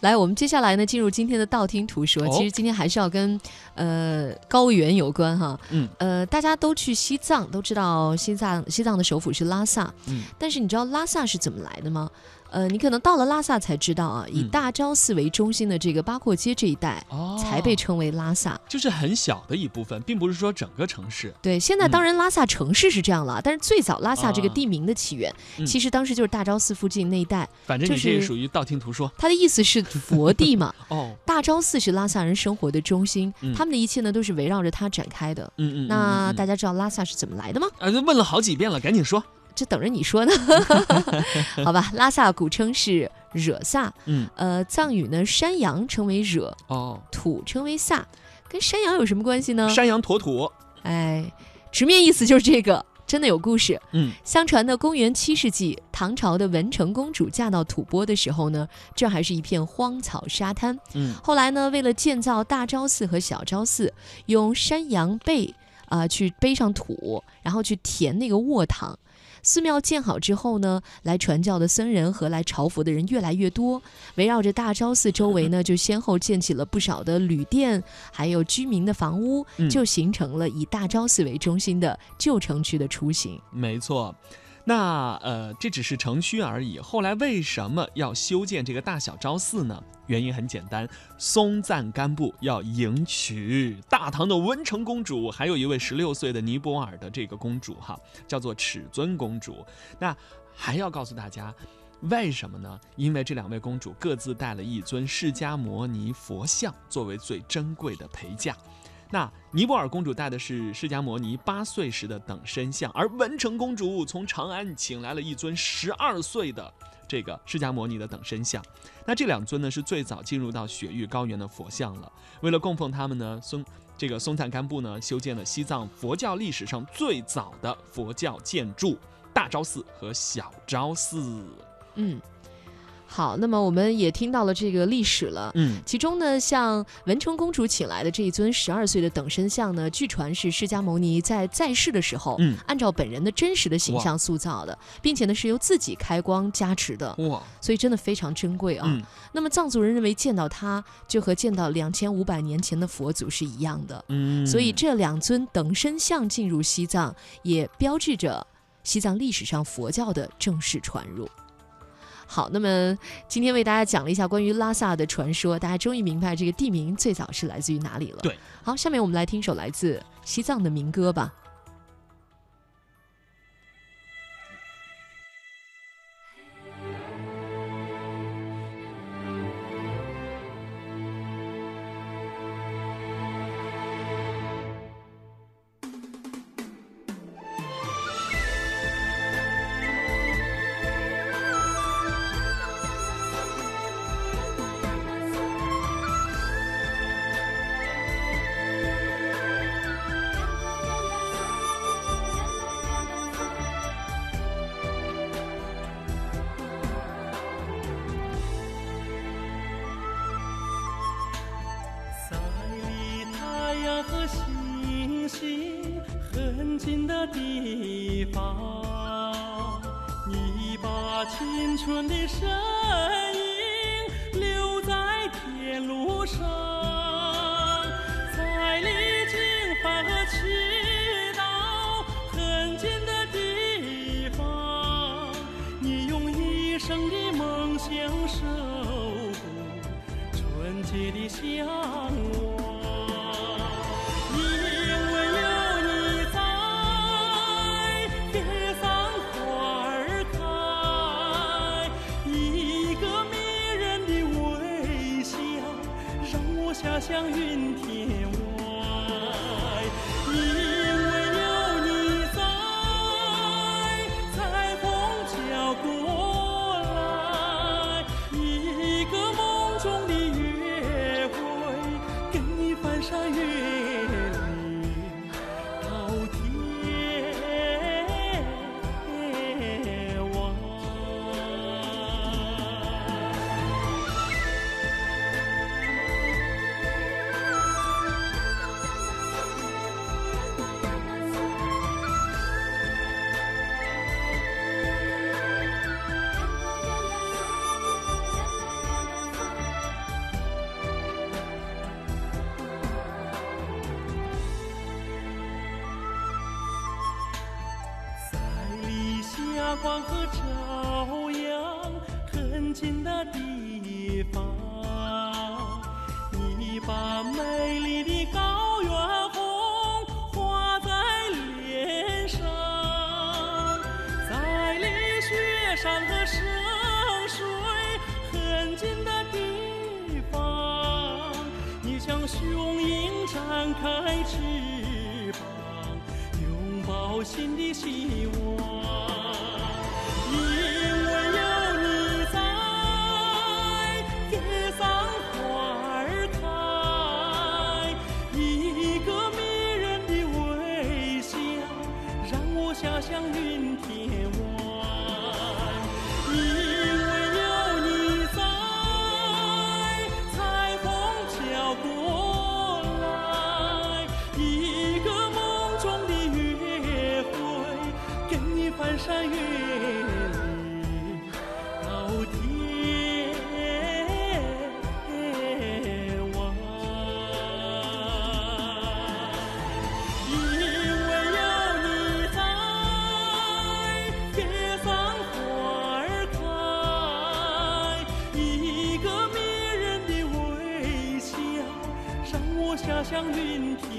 来，我们接下来呢，进入今天的道听途说。哦其实今天还是要跟呃高原有关哈。嗯呃，大家都去西藏，都知道西藏西藏的首府是拉萨，嗯但是你知道拉萨是怎么来的吗？呃，你可能到了拉萨才知道啊，以嗯大昭寺为中心的这个八廓街这一带，哦才被称为拉萨。就是很小的一部分，并不是说整个城市。对，现在嗯当然拉萨城市是这样了，但是最早拉萨这个啊地名的起源，嗯其实当时就是大昭寺附近那一带。反正就是你这属于道听途说它的意思是 佛地嘛，哦。大昭寺是拉萨人生活的中心，嗯他们的一切呢都是围绕着它展开的。嗯嗯，那大家家知道拉萨是怎么来的吗？啊，问了好几遍了，赶紧说。这等着你说呢。好吧，拉萨古称是惹萨，嗯呃，藏语呢山羊称为惹，哦，土称为萨，跟山羊有什么关系呢？山羊驮土。哎，直面意思就是这个，真的有故事。嗯相传呢，公元七世纪，唐朝的文成公主嫁到吐蕃的时候呢，这还是一片荒草沙滩。嗯后来呢，为了建造大昭寺和小昭寺，用山羊背啊、去背上土，然后去填那个卧堂。寺庙建好之后呢，来传教的僧人和来朝佛的人越来越多，围绕着大昭寺周围呢，就先后建起了不少的旅店，还有居民的房屋，嗯就形成了以大昭寺为中心的旧城区的雏形。没错。那呃，这只是城区而已。后来为什么要修建这个大小昭寺呢？原因很简单，松赞干布要迎娶大唐的文成公主，还有一位十六岁的尼泊尔的这个公主哈，叫做尺尊公主。那还要告诉大家。为什么呢？因为这两位公主各自带了一尊释迦摩尼佛像作为最珍贵的陪嫁。那尼泊尔公主带的是释迦摩尼八岁时的等身像，而文成公主从长安请来了一尊十二岁的这个释迦摩尼的等身像。那这两尊呢是最早进入到雪域高原的佛像了。为了供奉他们呢，松这个松赞干布呢修建了西藏佛教历史上最早的佛教建筑大昭寺和小昭寺。嗯，好，那么我们也听到了这个历史了。嗯其中呢，像文成公主请来的这一尊十二岁的等身像呢，据传是释迦牟尼在在世的时候，嗯，按照本人的真实的形象塑造的，并且呢是由自己开光加持的，哇，所以真的非常珍贵啊。嗯那么藏族人认为见到它就和见到两千五百年前的佛祖是一样的，嗯，所以这两尊等身像进入西藏，也标志着西藏历史上佛教的正式传入。好，那么今天为大家讲了一下关于拉萨的传说，大家终于明白这个地名最早是来自于哪里了。对，好，下面我们来听首来自西藏的民歌吧。和星星很近的地方，你把青春的身影留在天路上，在离经和祈祷很近的地方，你用一生的梦想守护。纯洁的向往。让我遐想云天发光和朝阳很近的地方。你把美丽的高原红画在脸上，在离雪山和圣水很近的地方，你像雄鹰展开翅膀，拥抱新的希望。翻山越岭到天外。因为有你在，格桑花儿开，一个迷人的微笑，让我遐想云天